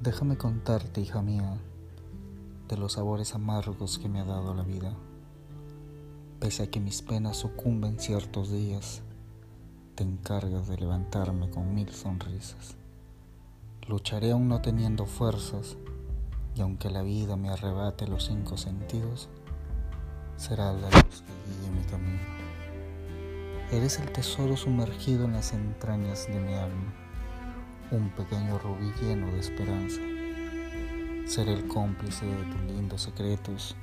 Déjame contarte, hija mía, de los sabores amargos que me ha dado la vida. Pese a que mis penas sucumben ciertos días, te encargas de levantarme con mil sonrisas. Lucharé aún no teniendo fuerzas, y aunque la vida me arrebate los cinco sentidos, será la luz que guíe mi camino. Eres el tesoro sumergido en las entrañas de mi alma un pequeño rubí lleno de esperanza. Seré el cómplice de tus lindos secretos,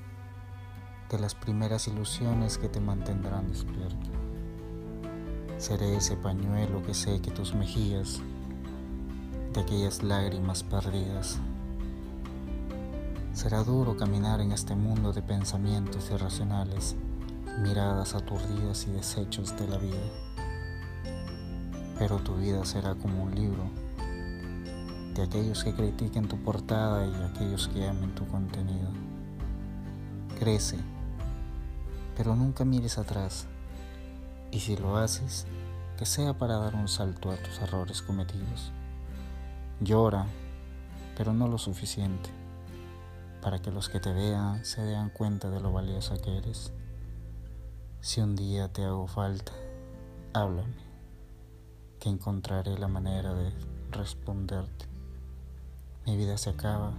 de las primeras ilusiones que te mantendrán despierto. Seré ese pañuelo que seque tus mejillas de aquellas lágrimas perdidas. Será duro caminar en este mundo de pensamientos irracionales, miradas aturdidas y desechos de la vida. Pero tu vida será como un libro de aquellos que critiquen tu portada y aquellos que amen tu contenido. Crece, pero nunca mires atrás. Y si lo haces, que sea para dar un salto a tus errores cometidos. Llora, pero no lo suficiente, para que los que te vean se den cuenta de lo valiosa que eres. Si un día te hago falta, háblame, que encontraré la manera de responderte. Mi vida se acaba,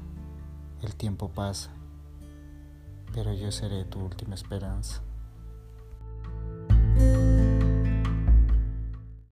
el tiempo pasa, pero yo seré tu última esperanza.